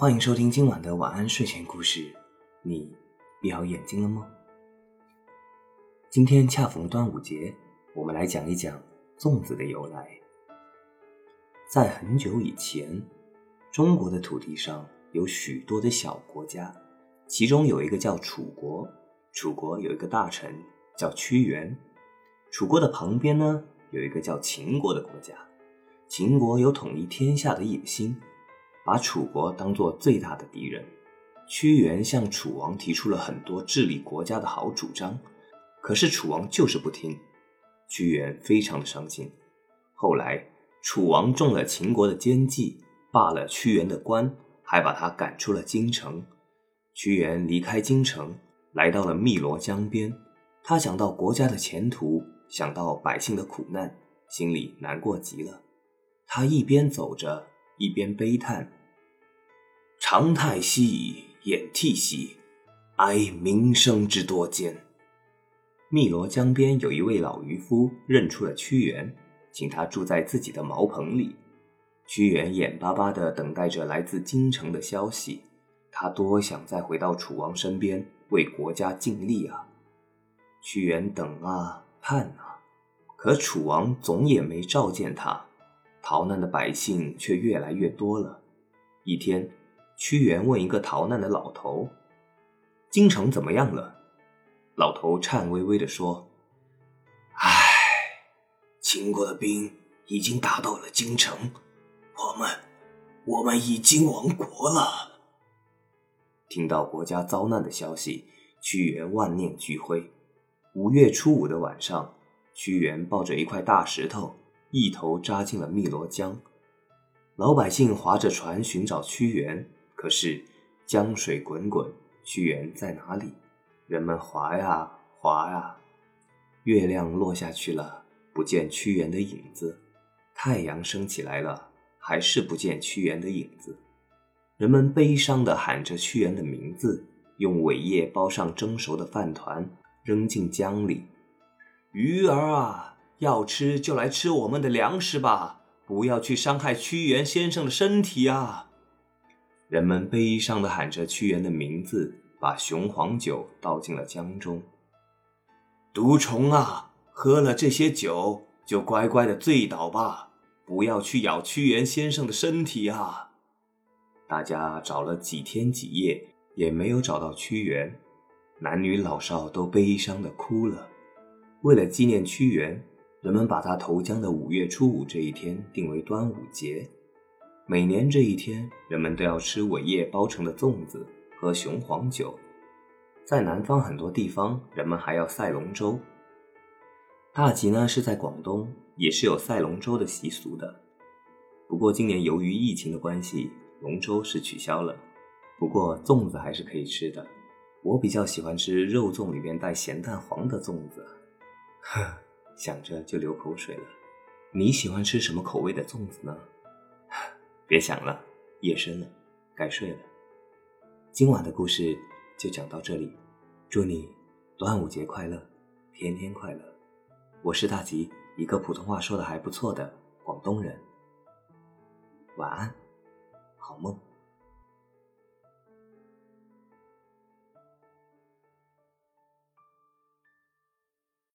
欢迎收听今晚的晚安睡前故事。你闭好眼睛了吗？今天恰逢端午节，我们来讲一讲粽子的由来。在很久以前，中国的土地上有许多的小国家，其中有一个叫楚国。楚国有一个大臣叫屈原。楚国的旁边呢，有一个叫秦国的国家。秦国有统一天下的野心。把楚国当做最大的敌人，屈原向楚王提出了很多治理国家的好主张，可是楚王就是不听，屈原非常的伤心。后来楚王中了秦国的奸计，罢了屈原的官，还把他赶出了京城。屈原离开京城，来到了汨罗江边，他想到国家的前途，想到百姓的苦难，心里难过极了。他一边走着，一边悲叹。长太息以，掩涕兮，哀民生之多艰。汨罗江边有一位老渔夫认出了屈原，请他住在自己的茅棚里。屈原眼巴巴地等待着来自京城的消息，他多想再回到楚王身边为国家尽力啊！屈原等啊盼啊，可楚王总也没召见他，逃难的百姓却越来越多了。一天。屈原问一个逃难的老头：“京城怎么样了？”老头颤巍巍地说：“唉，秦国的兵已经打到了京城，我们，我们已经亡国了。”听到国家遭难的消息，屈原万念俱灰。五月初五的晚上，屈原抱着一块大石头，一头扎进了汨罗江。老百姓划着船寻找屈原。可是江水滚滚，屈原在哪里？人们划呀划呀，月亮落下去了，不见屈原的影子；太阳升起来了，还是不见屈原的影子。人们悲伤地喊着屈原的名字，用苇叶包上蒸熟的饭团，扔进江里。鱼儿啊，要吃就来吃我们的粮食吧，不要去伤害屈原先生的身体啊！人们悲伤地喊着屈原的名字，把雄黄酒倒进了江中。毒虫啊，喝了这些酒就乖乖的醉倒吧，不要去咬屈原先生的身体啊！大家找了几天几夜，也没有找到屈原，男女老少都悲伤的哭了。为了纪念屈原，人们把他投江的五月初五这一天定为端午节。每年这一天，人们都要吃苇叶包成的粽子，喝雄黄酒。在南方很多地方，人们还要赛龙舟。大吉呢是在广东，也是有赛龙舟的习俗的。不过今年由于疫情的关系，龙舟是取消了。不过粽子还是可以吃的。我比较喜欢吃肉粽里面带咸蛋黄的粽子，呵，想着就流口水了。你喜欢吃什么口味的粽子呢？别想了，夜深了，该睡了。今晚的故事就讲到这里，祝你端午节快乐，天天快乐。我是大吉，一个普通话说的还不错的广东人。晚安，好梦。